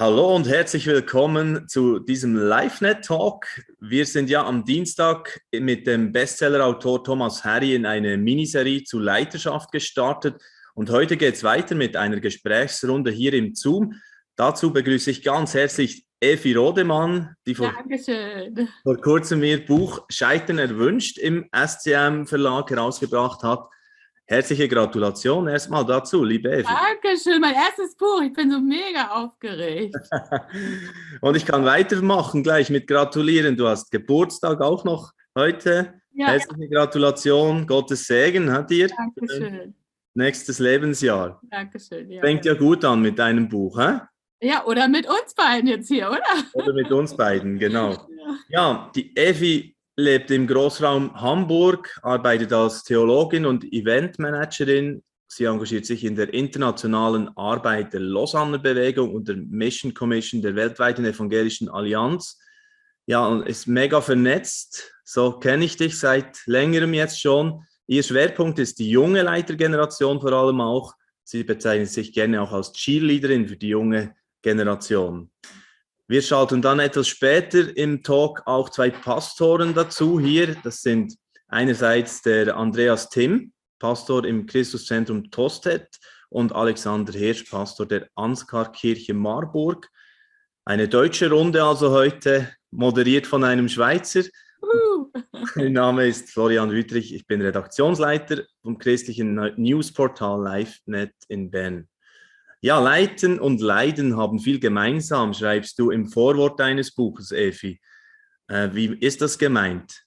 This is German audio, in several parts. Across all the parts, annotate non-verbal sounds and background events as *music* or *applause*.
Hallo und herzlich willkommen zu diesem LiveNet-Talk. Wir sind ja am Dienstag mit dem Bestsellerautor Thomas Harry in eine Miniserie zu Leiterschaft gestartet und heute geht es weiter mit einer Gesprächsrunde hier im Zoom. Dazu begrüße ich ganz herzlich Evi Rodemann, die vor, vor kurzem ihr Buch Scheitern erwünscht im SCM Verlag herausgebracht hat. Herzliche Gratulation erstmal dazu, liebe Evi. Dankeschön, mein erstes Buch. Ich bin so mega aufgeregt. *laughs* Und ich kann weitermachen gleich mit Gratulieren. Du hast Geburtstag auch noch heute. Ja, Herzliche ja. Gratulation, Gottes Segen hat dir. Dankeschön. Nächstes Lebensjahr. Dankeschön. Ja. Fängt ja gut an mit deinem Buch, hä? Ja, oder mit uns beiden jetzt hier, oder? Oder mit uns beiden, genau. *laughs* Ja, ja die Evi lebt im Großraum Hamburg, arbeitet als Theologin und Eventmanagerin. Sie engagiert sich in der internationalen Arbeit der Lausanne Bewegung und der Mission Commission der weltweiten evangelischen Allianz. Ja, und ist mega vernetzt. So kenne ich dich seit längerem jetzt schon. Ihr Schwerpunkt ist die junge Leitergeneration vor allem auch. Sie bezeichnet sich gerne auch als Cheerleaderin für die junge Generation. Wir schalten dann etwas später im Talk auch zwei Pastoren dazu hier. Das sind einerseits der Andreas Timm, Pastor im Christuszentrum Tosted und Alexander Hirsch, Pastor der Ansgar-Kirche Marburg. Eine deutsche Runde also heute, moderiert von einem Schweizer. Uh. mein Name ist Florian Wüttrich, ich bin Redaktionsleiter vom christlichen Newsportal LiveNet in Bern. Ja, Leiten und Leiden haben viel gemeinsam, schreibst du im Vorwort deines Buches, Efi. Äh, wie ist das gemeint?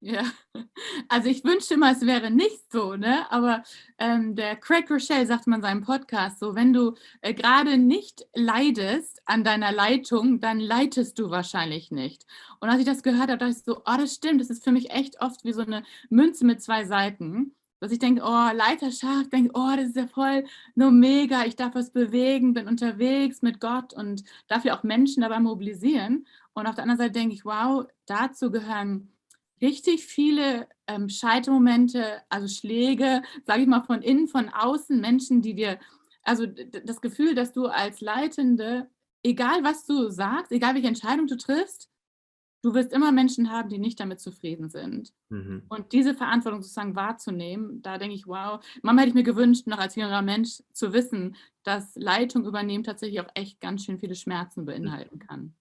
Ja, *laughs* also ich wünschte immer, es wäre nicht so, ne? Aber ähm, der Craig Rochelle sagt man in seinem Podcast so, wenn du äh, gerade nicht leidest an deiner Leitung, dann leitest du wahrscheinlich nicht. Und als ich das gehört habe, dachte ich so, oh, das stimmt, das ist für mich echt oft wie so eine Münze mit zwei Seiten dass ich denke, oh, Leiterschaft, denke, oh, das ist ja voll nur mega, ich darf was bewegen, bin unterwegs mit Gott und darf ja auch Menschen dabei mobilisieren. Und auf der anderen Seite denke ich, wow, dazu gehören richtig viele ähm, Scheitermomente, also Schläge, sage ich mal, von innen, von außen, Menschen, die dir, also das Gefühl, dass du als Leitende, egal was du sagst, egal welche Entscheidung du triffst, du wirst immer Menschen haben, die nicht damit zufrieden sind. Mhm. Und diese Verantwortung sozusagen wahrzunehmen, da denke ich, wow, Mama hätte ich mir gewünscht, noch als jüngerer Mensch zu wissen, dass Leitung übernehmen tatsächlich auch echt ganz schön viele Schmerzen beinhalten kann.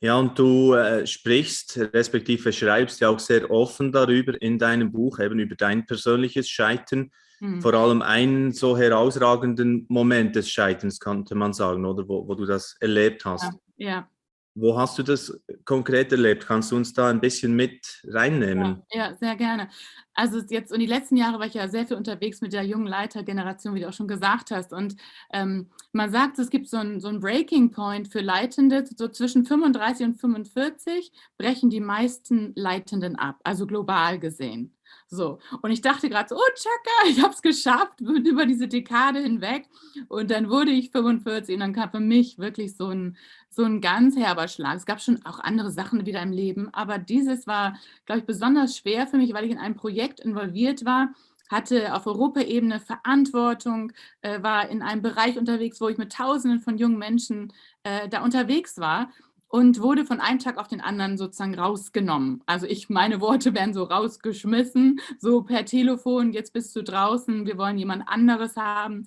Ja, und du äh, sprichst, respektive schreibst ja auch sehr offen darüber in deinem Buch, eben über dein persönliches Scheitern. Mhm. Vor allem einen so herausragenden Moment des Scheiterns, könnte man sagen, oder wo, wo du das erlebt hast. Ja, ja. Wo hast du das konkret erlebt? Kannst du uns da ein bisschen mit reinnehmen? Ja, ja, sehr gerne. Also jetzt in die letzten Jahre war ich ja sehr viel unterwegs mit der jungen Leitergeneration, wie du auch schon gesagt hast. Und ähm, man sagt, es gibt so einen so Breaking Point für Leitende. So zwischen 35 und 45 brechen die meisten Leitenden ab, also global gesehen. So, und ich dachte gerade so, oh, Chaka, *laughs* ich habe es geschafft *laughs* über diese Dekade hinweg. Und dann wurde ich 45 und dann kam für mich wirklich so ein, so ein ganz herber Schlag. Es gab schon auch andere Sachen wieder im Leben, aber dieses war, glaube ich, besonders schwer für mich, weil ich in einem Projekt involviert war, hatte auf Europaebene Verantwortung, äh, war in einem Bereich unterwegs, wo ich mit Tausenden von jungen Menschen äh, da unterwegs war und wurde von einem Tag auf den anderen sozusagen rausgenommen. Also ich, meine Worte *laughs* werden so rausgeschmissen, so per Telefon, jetzt bist du draußen, wir wollen jemand anderes haben.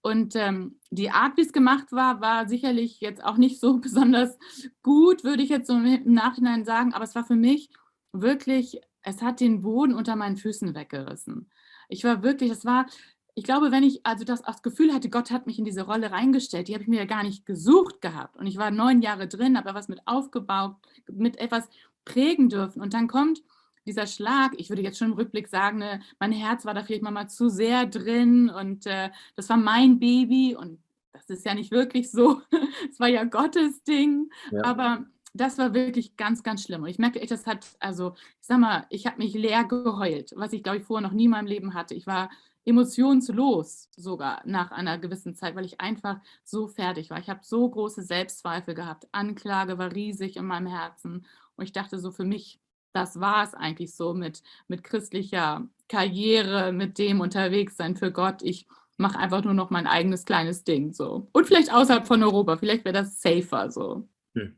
Und ähm, die Art, wie es gemacht war, war sicherlich jetzt auch nicht so *laughs* besonders gut, würde ich jetzt so im Nachhinein sagen, aber es war für mich wirklich, es hat den Boden unter meinen Füßen weggerissen. Ich war wirklich, es war ich glaube, wenn ich also das, das Gefühl hatte, Gott hat mich in diese Rolle reingestellt, die habe ich mir ja gar nicht gesucht gehabt. Und ich war neun Jahre drin, habe was mit aufgebaut, mit etwas prägen dürfen. Und dann kommt dieser Schlag, ich würde jetzt schon im Rückblick sagen, ne, mein Herz war da vielleicht mal zu sehr drin und äh, das war mein Baby und das ist ja nicht wirklich so. *laughs* Es war ja Gottes Ding. Ja. Aber das war wirklich ganz, ganz schlimm. Und ich merke echt, das hat, also, ich sag mal, ich habe mich leer geheult, was ich, glaube ich, vorher noch nie in meinem Leben hatte. Ich war emotionslos sogar nach einer gewissen Zeit, weil ich einfach so fertig war. Ich habe so große Selbstzweifel gehabt. Anklage war riesig in meinem Herzen. Und ich dachte so für mich, das war es eigentlich so mit, mit christlicher Karriere, mit dem unterwegs sein für Gott. Ich mache einfach nur noch mein eigenes kleines Ding so. Und vielleicht außerhalb von Europa, vielleicht wäre das safer so. Hm.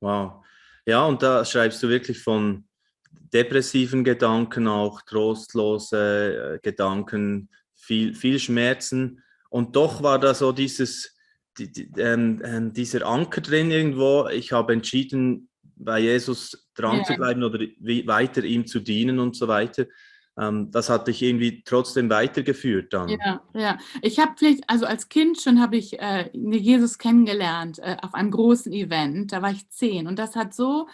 Wow. Ja, und da schreibst du wirklich von depressiven Gedanken, auch trostlose äh, Gedanken, viel, viel Schmerzen. Und doch war da so dieses, die, die, ähm, ähm, dieser Anker drin irgendwo. Ich habe entschieden, bei Jesus dran ja. zu bleiben oder wie, weiter ihm zu dienen und so weiter. Ähm, das hat dich irgendwie trotzdem weitergeführt dann. Ja, ja. Ich habe vielleicht, also als Kind schon habe ich äh, Jesus kennengelernt äh, auf einem großen Event. Da war ich zehn und das hat so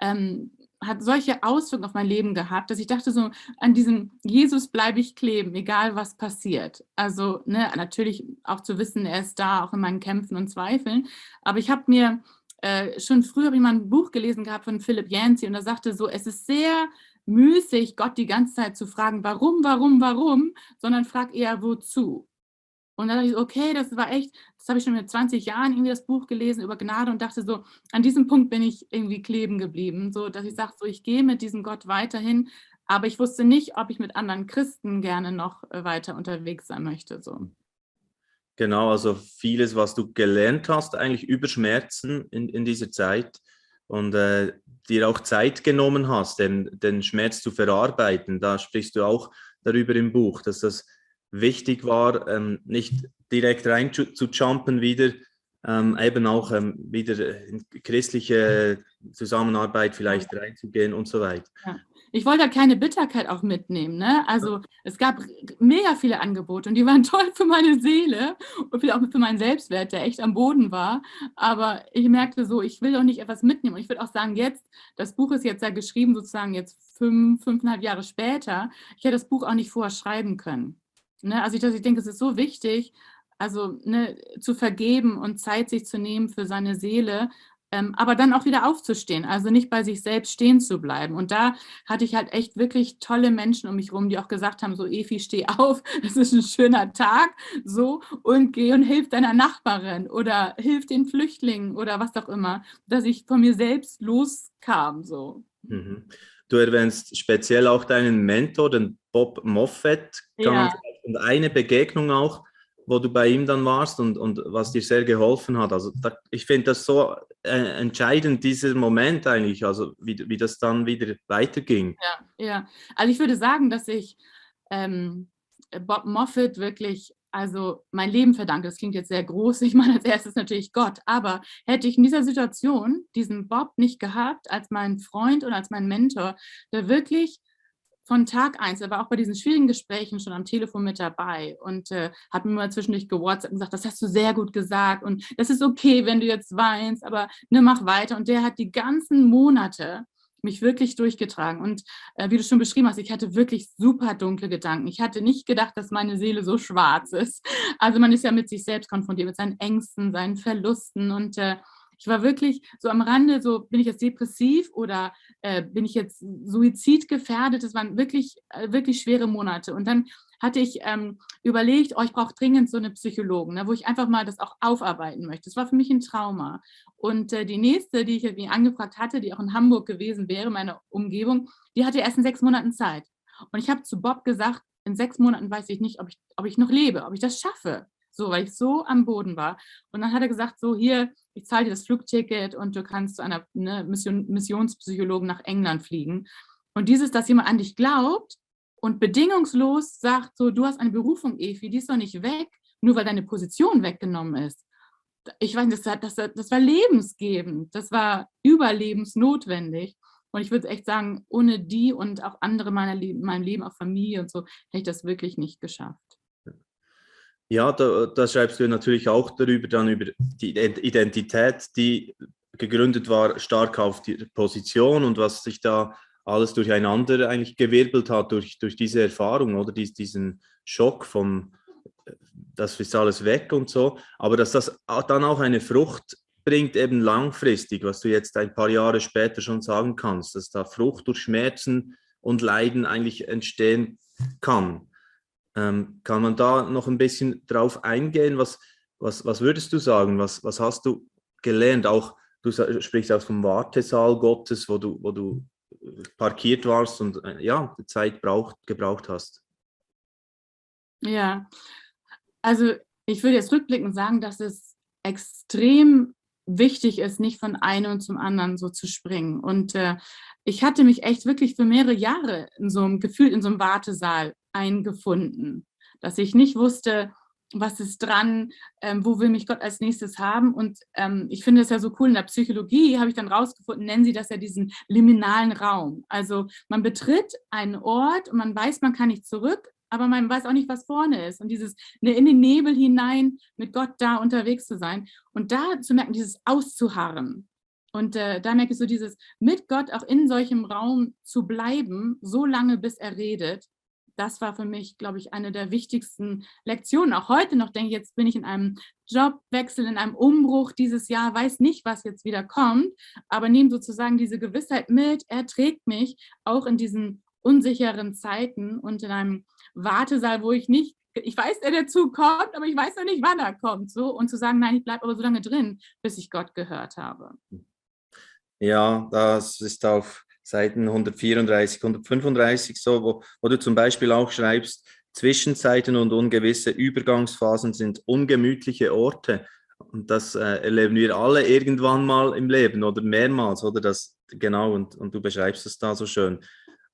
ähm, hat solche Auswirkungen auf mein Leben gehabt, dass ich dachte so, an diesem Jesus bleibe ich kleben, egal was passiert. Also ne, natürlich auch zu wissen, er ist da, auch in meinen Kämpfen und Zweifeln. Aber ich habe mir äh, schon früher habe ein Buch gelesen gehabt von Philip Yancey und er sagte so, es ist sehr müßig, Gott die ganze Zeit zu fragen, warum, warum, warum, sondern frag eher wozu. Und dann dachte ich, okay, das war echt, das habe ich schon mit 20 Jahren irgendwie das Buch gelesen über Gnade und dachte so, an diesem Punkt bin ich irgendwie kleben geblieben, so dass ich sage, so ich gehe mit diesem Gott weiterhin, aber ich wusste nicht, ob ich mit anderen Christen gerne noch äh, weiter unterwegs sein möchte. So. Genau, also vieles, was du gelernt hast, eigentlich über Schmerzen in, in dieser Zeit und äh, dir auch Zeit genommen hast, den, den Schmerz zu verarbeiten. Da sprichst du auch darüber im Buch, dass das wichtig war, ähm, nicht direkt rein zu, zu jumpen wieder, ähm, eben auch ähm, wieder in christliche Zusammenarbeit vielleicht reinzugehen und so weiter. Ja. Ich wollte da keine Bitterkeit auch mitnehmen. Ne? Also es gab mega viele Angebote und die waren *laughs* toll für meine Seele und auch für meinen Selbstwert, der echt am Boden war. Aber ich merkte so, ich will doch nicht etwas mitnehmen. Und ich würde auch sagen, jetzt, das Buch ist jetzt ja geschrieben, sozusagen jetzt fünf, fünfeinhalb Jahre später. Ich hätte das Buch auch nicht vorher schreiben können. Ne? Also ich, ich denke, es ist so wichtig, also ne, zu vergeben und Zeit sich zu nehmen für seine Seele, ähm, aber dann auch wieder aufzustehen, also nicht bei sich selbst stehen zu bleiben. Und da hatte ich halt echt wirklich tolle Menschen um mich rum, die auch gesagt haben, so Efi, steh auf, *laughs* es ist ein schöner Tag, so und geh und hilf deiner Nachbarin oder hilf den Flüchtlingen oder was auch immer, dass ich von mir selbst loskam, so. Mhm. Du erwähnst speziell auch deinen Mentor, den Bob Moffat, ja. und eine Begegnung auch, wo du bei ihm dann warst und, und was dir sehr geholfen hat. Also da, ich finde das so äh, entscheidend, dieser Moment eigentlich, also wie, wie das dann wieder weiterging. Ja, ja. Also ich würde sagen, dass ich ähm, Bob Moffat wirklich also mein Leben verdanke. Das klingt jetzt sehr groß. Ich meine, als erstes natürlich Gott. Aber hätte ich in dieser Situation diesen Bob nicht gehabt als meinen Freund und als meinen Mentor, der wirklich von Tag eins, er war auch bei diesen schwierigen Gesprächen schon am Telefon mit dabei und äh, hat mir mal zwischendurch gewhatsappt und gesagt, das hast du sehr gut gesagt und das ist okay, wenn du jetzt weinst, aber ne, mach weiter. Und der hat die ganzen Monate mich wirklich durchgetragen. Und äh, wie du schon beschrieben hast, ich hatte wirklich super dunkle Gedanken. Ich hatte nicht gedacht, dass meine Seele so schwarz ist. Also man ist ja mit sich selbst konfrontiert, mit seinen Ängsten, seinen Verlusten und äh, ich war wirklich so am Rande, so bin ich jetzt depressiv oder äh, bin ich jetzt suizidgefährdet. Das waren wirklich, äh, wirklich schwere Monate. Und dann hatte ich ähm, überlegt, oh, ich brauche dringend so eine Psychologen, ne, wo ich einfach mal das auch aufarbeiten möchte. Das war für mich ein Trauma. Und äh, die nächste, die ich irgendwie angefragt hatte, die auch in Hamburg gewesen wäre, meine Umgebung, die hatte erst in sechs Monaten Zeit. Und ich habe zu Bob gesagt, in sechs Monaten weiß ich nicht, ob ich, ob ich noch lebe, ob ich das schaffe. So, weil ich so am Boden war. Und dann hat er gesagt, so hier, ich zahle dir das Flugticket und du kannst zu einer ne, Mission, Missionspsychologen nach England fliegen. Und dieses, dass jemand an dich glaubt und bedingungslos sagt, so, du hast eine Berufung, Efi, die ist doch nicht weg, nur weil deine Position weggenommen ist. Ich weiß, das, das, das war lebensgebend, das war überlebensnotwendig. Und ich würde echt sagen, ohne die und auch andere meiner meinem Leben, auch Familie und so, hätte ich das wirklich nicht geschafft. Ja, da, da, schreibst du natürlich auch darüber, dann über die Identität, die gegründet war, stark auf die Position und was sich da alles durcheinander eigentlich gewirbelt hat durch, durch diese Erfahrung oder dies, diesen Schock von, das ist alles weg und so. Aber dass das dann auch eine Frucht bringt, eben langfristig, was du jetzt ein paar Jahre später schon sagen kannst, dass da Frucht durch Schmerzen und Leiden eigentlich entstehen kann. Ähm, kann man da noch ein bisschen drauf eingehen? Was, was, was würdest du sagen? Was, was hast du gelernt? Auch du sprichst auch vom Wartesaal Gottes, wo du, wo du parkiert warst und äh, ja, Zeit braucht, gebraucht hast. Ja, Also ich würde jetzt rückblickend sagen, dass es extrem wichtig ist, nicht von einem zum anderen so zu springen. Und äh, ich hatte mich echt wirklich für mehrere Jahre in so einem Gefühl, in so einem Wartesaal eingefunden, dass ich nicht wusste, was ist dran, ähm, wo will mich Gott als nächstes haben. Und ähm, ich finde es ja so cool, in der Psychologie habe ich dann rausgefunden, nennen sie das ja diesen liminalen Raum. Also man betritt einen Ort und man weiß, man kann nicht zurück, aber man weiß auch nicht, was vorne ist. Und dieses ne, in den Nebel hinein mit Gott da unterwegs zu sein und da zu merken, dieses Auszuharren. Und äh, da merke ich so dieses mit Gott auch in solchem Raum zu bleiben, so lange bis er redet. Das war für mich, glaube ich, eine der wichtigsten Lektionen. Auch heute noch denke ich, jetzt bin ich in einem Jobwechsel, in einem Umbruch dieses Jahr, weiß nicht, was jetzt wieder kommt, aber nehme sozusagen diese Gewissheit mit, er trägt mich auch in diesen unsicheren Zeiten und in einem Wartesaal, wo ich nicht, ich weiß, der dazu kommt, aber ich weiß noch nicht, wann er kommt. So, und zu sagen, nein, ich bleibe aber so lange drin, bis ich Gott gehört habe. Ja, das ist auf Seiten 134, 135 so, wo, wo du zum Beispiel auch schreibst, Zwischenzeiten und ungewisse Übergangsphasen sind ungemütliche Orte. Und das äh, erleben wir alle irgendwann mal im Leben oder mehrmals, oder das genau, und, und du beschreibst es da so schön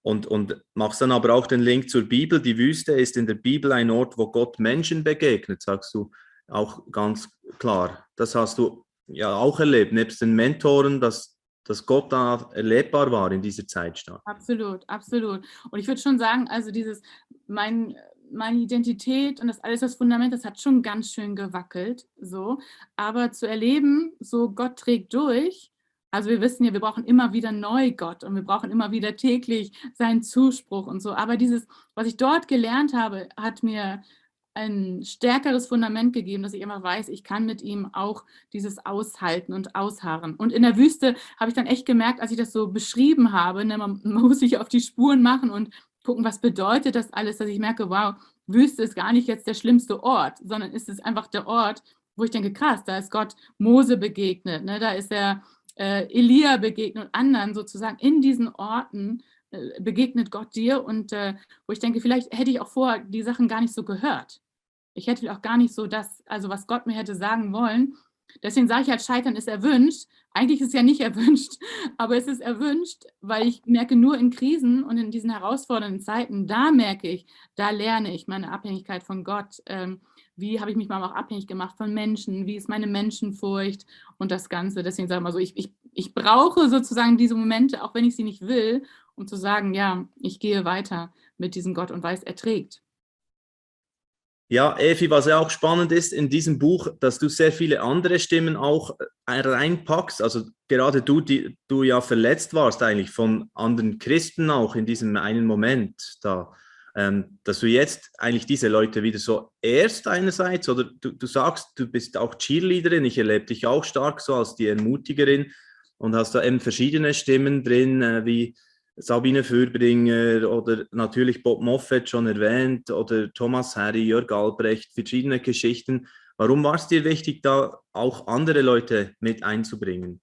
und, und machst dann aber auch den Link zur Bibel. Die Wüste ist in der Bibel ein Ort, wo Gott Menschen begegnet, sagst du auch ganz klar. Das hast du ja auch erlebt, nebst den Mentoren, dass, dass Gott da erlebbar war in dieser Zeit. Absolut, absolut. Und ich würde schon sagen, also dieses, mein, meine Identität und das alles, das Fundament, das hat schon ganz schön gewackelt, so. Aber zu erleben, so Gott trägt durch, also wir wissen ja, wir brauchen immer wieder neu Gott und wir brauchen immer wieder täglich seinen Zuspruch und so. Aber dieses, was ich dort gelernt habe, hat mir ein stärkeres Fundament gegeben, dass ich immer weiß, ich kann mit ihm auch dieses aushalten und ausharren. Und in der Wüste habe ich dann echt gemerkt, als ich das so beschrieben habe, ne, man, *laughs* muss sich auf die Spuren machen und gucken, was bedeutet das alles, dass ich merke, wow, Wüste ist gar nicht jetzt der schlimmste Ort, sondern ist es einfach der Ort, wo ich denke, krass, da ist Gott Mose begegnet, ne, da ist er äh, Elia begegnet und anderen sozusagen in diesen Orten äh, begegnet Gott dir und äh, wo ich denke, vielleicht hätte ich auch vor die Sachen gar nicht so gehört. Ich hätte auch gar nicht so das, also was Gott mir hätte sagen wollen. Deswegen sage ich halt, Scheitern ist erwünscht. Eigentlich ist es ja nicht *laughs* erwünscht, aber es ist erwünscht, weil ich merke, nur in Krisen und in diesen herausfordernden Zeiten, da merke ich, da lerne ich meine Abhängigkeit von Gott. Ähm, wie habe ich mich mal auch abhängig gemacht von Menschen, wie ist meine Menschenfurcht und das Ganze. Deswegen sage ich mal so, ich, ich, ich brauche sozusagen diese Momente, auch wenn ich sie nicht will, um zu sagen, ja, ich gehe weiter mit diesem Gott und weiß, er trägt. Ja, Evi, was ja auch spannend ist in diesem Buch, dass du sehr viele andere Stimmen auch äh, reinpackst. Also gerade du, die du ja verletzt warst eigentlich von anderen Christen auch in diesem einen Moment da ähm, dass du jetzt eigentlich diese Leute wieder so erst einerseits oder du, du sagst, du bist auch Cheerleaderin, ich erlebe dich auch stark so als die Ermutigerin und hast da eben verschiedene Stimmen drin, äh, wie Sabine Fürbringer oder natürlich Bob Moffat schon erwähnt oder Thomas Harry, Jörg Albrecht, verschiedene Geschichten. Warum war es dir wichtig, da auch andere Leute mit einzubringen?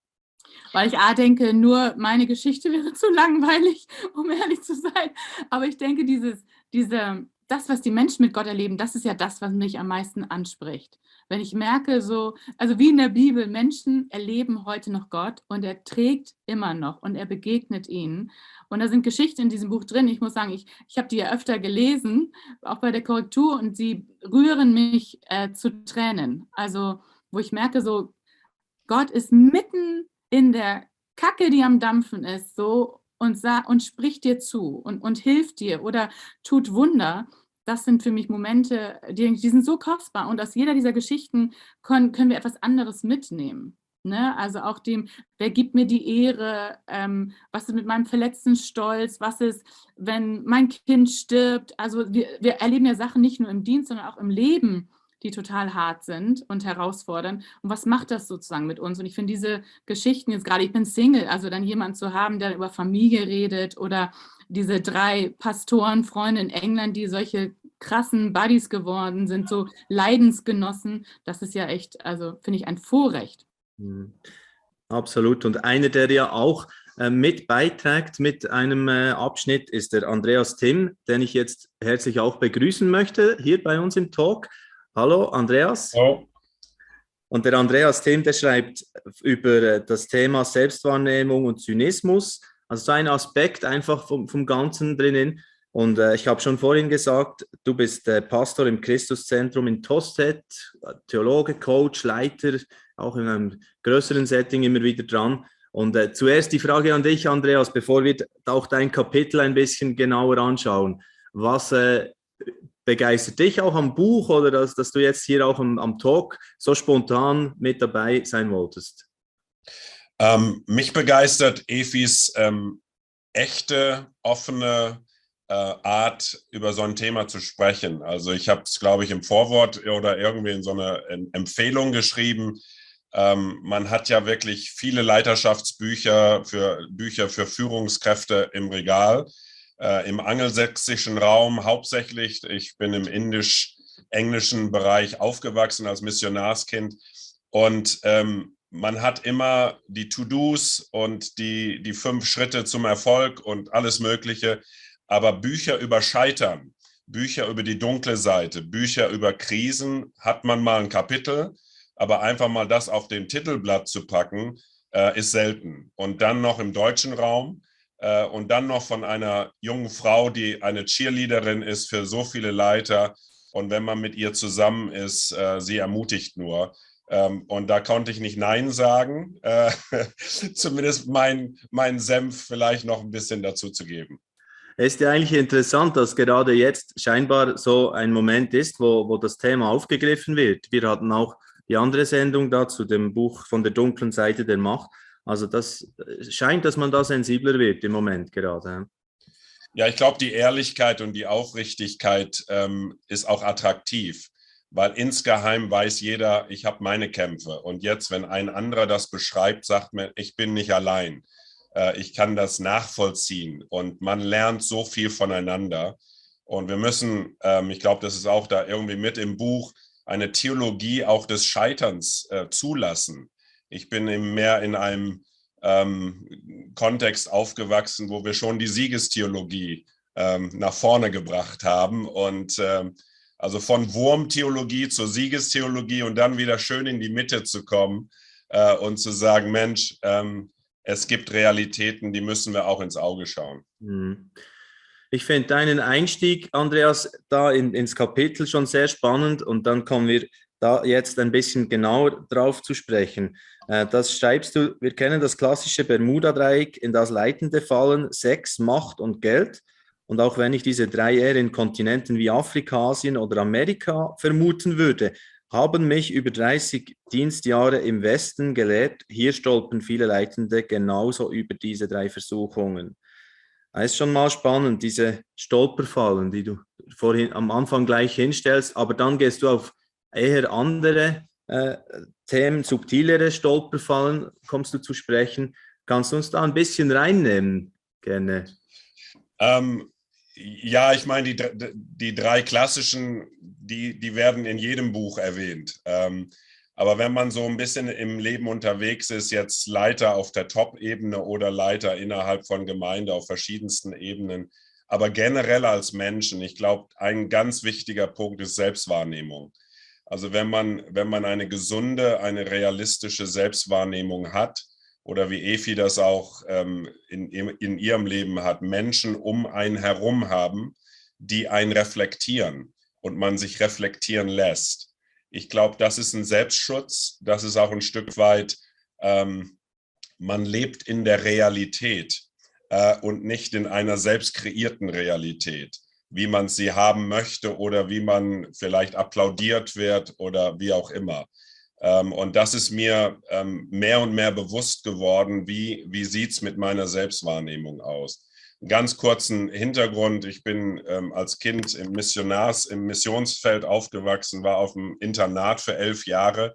Weil ich A denke, nur meine Geschichte *laughs* wäre zu langweilig, um ehrlich zu sein. Aber ich denke, dieses, diese, das, was die Menschen mit Gott erleben, das ist ja das, was mich am meisten anspricht. Wenn ich merke, so, also wie in der Bibel, Menschen erleben heute noch Gott und er trägt immer noch und er begegnet ihnen. Und da sind Geschichten in diesem Buch drin. Ich muss sagen, ich, ich habe die ja öfter gelesen, auch bei der Korrektur, und sie rühren mich äh, zu Tränen. Also, wo ich merke, so, Gott ist mitten in der Kacke, die am Dampfen ist, so und, und spricht dir zu und, und hilft dir oder tut Wunder, das sind für mich Momente, die, die sind so kostbar. Und aus jeder dieser Geschichten können, können wir etwas anderes mitnehmen. Ne? Also auch dem, wer gibt mir die Ehre, ähm, was ist mit meinem verletzten Stolz, was ist, wenn mein Kind stirbt. Also wir, wir erleben ja Sachen nicht nur im Dienst, sondern auch im Leben die total hart sind und herausfordern. Und was macht das sozusagen mit uns? Und ich finde diese Geschichten jetzt gerade, ich bin Single, also dann jemanden zu haben, der über Familie redet oder diese drei Pastorenfreunde in England, die solche krassen Buddies geworden sind, so Leidensgenossen, das ist ja echt, also finde ich ein Vorrecht. Mhm. Absolut. Und einer, der ja auch äh, mit beiträgt mit einem äh, Abschnitt, ist der Andreas Tim, den ich jetzt herzlich auch begrüßen möchte hier bei uns im Talk. Hallo, Andreas. Hallo. Und der Andreas Tim, der schreibt über äh, das Thema Selbstwahrnehmung und Zynismus. Also so ein Aspekt einfach vom, vom Ganzen drinnen. Und äh, ich habe schon vorhin gesagt, du bist äh, Pastor im Christuszentrum in Tosted, Theologe, Coach, Leiter, auch in einem größeren Setting immer wieder dran. Und äh, zuerst die Frage an dich, Andreas, bevor wir auch dein Kapitel ein bisschen genauer anschauen. Was äh, begeistert dich auch am Buch oder dass, dass du jetzt hier auch am, am Talk so spontan mit dabei sein wolltest? Ähm, mich begeistert Efis ähm, echte, offene äh, Art, über so ein Thema zu sprechen. Also ich habe es, glaube ich, im Vorwort oder irgendwie in so einer Empfehlung geschrieben. Ähm, man hat ja wirklich viele Leiterschaftsbücher für Bücher für Führungskräfte im Regal äh, im angelsächsischen Raum hauptsächlich. Ich bin im indisch-englischen Bereich aufgewachsen als Missionarskind und ähm, man hat immer die To-Dos und die, die fünf Schritte zum Erfolg und alles Mögliche. Aber Bücher über Scheitern, Bücher über die dunkle Seite, Bücher über Krisen hat man mal ein Kapitel, aber einfach mal das auf den Titelblatt zu packen, äh, ist selten. Und dann noch im deutschen Raum äh, und dann noch von einer jungen Frau, die eine Cheerleaderin ist für so viele Leiter. Und wenn man mit ihr zusammen ist, äh, sie ermutigt nur. Ähm, und da konnte ich nicht Nein sagen, äh, *laughs* zumindest mein, mein Senf vielleicht noch ein bisschen dazu zu geben. Es ist ja eigentlich interessant, dass gerade jetzt scheinbar so ein Moment ist, wo, wo das Thema aufgegriffen wird. Wir hatten auch die andere Sendung da zu dem Buch von der dunklen Seite der Macht. Also das äh, scheint, dass man da sensibler wird im Moment gerade. Ja, ich glaube, die Ehrlichkeit und die Aufrichtigkeit ähm, ist auch attraktiv, weil insgeheim weiß jeder, ich habe meine Kämpfe. Und jetzt, wenn ein anderer das beschreibt, sagt man, ich bin nicht allein. Äh, ich kann das nachvollziehen und man lernt so viel voneinander. Und wir müssen, ähm, ich glaube, das ist auch da irgendwie mit im Buch, eine Theologie auch des Scheiterns äh, zulassen ich bin eben mehr in einem ähm, Kontext aufgewachsen, wo wir schon die Siegestheologie ähm, nach vorne gebracht haben. Und ähm, also von Wurmtheologie zur Siegestheologie und dann wieder schön in die Mitte zu kommen äh, und zu sagen, Mensch, ähm, es gibt Realitäten, die müssen wir auch ins Auge schauen. Mhm. Ich finde deinen Einstieg, Andreas, da in, ins Kapitel schon sehr spannend und dann kommen wir da jetzt ein bisschen genauer drauf zu sprechen. Äh, das schreibst du, wir kennen das klassische Bermuda-Dreieck, in das Leitende fallen Sex, Macht und Geld. Und auch wenn ich diese drei eher in Kontinenten wie Afrika, Asien oder Amerika vermuten würde, haben mich über 30 Dienstjahre im Westen gelehrt, hier stolpern viele Leitende genauso über diese drei Versuchungen. Es ist schon mal spannend, diese Stolperfallen, die du vorhin am Anfang gleich hinstellst, aber dann gehst du auf eher andere äh, Themen, subtilere Stolperfallen kommst du zu sprechen. Kannst du uns da ein bisschen reinnehmen, gerne? Ähm, ja, ich meine, die, die drei klassischen, die, die werden in jedem Buch erwähnt. Ähm, aber wenn man so ein bisschen im Leben unterwegs ist, jetzt Leiter auf der Top-Ebene oder Leiter innerhalb von Gemeinde auf verschiedensten Ebenen, aber generell als Menschen, ich glaube, ein ganz wichtiger Punkt ist Selbstwahrnehmung. Also wenn man, wenn man eine gesunde, eine realistische Selbstwahrnehmung hat, oder wie Efi das auch ähm, in, in ihrem Leben hat, Menschen um einen herum haben, die einen reflektieren und man sich reflektieren lässt. Ich glaube, das ist ein Selbstschutz, das ist auch ein Stück weit, ähm, man lebt in der Realität äh, und nicht in einer selbst kreierten Realität wie man sie haben möchte oder wie man vielleicht applaudiert wird oder wie auch immer. Ähm, und das ist mir ähm, mehr und mehr bewusst geworden, wie, wie sieht es mit meiner Selbstwahrnehmung aus. Ganz kurzen Hintergrund. Ich bin ähm, als Kind im Missionars, im Missionsfeld aufgewachsen, war auf dem Internat für elf Jahre.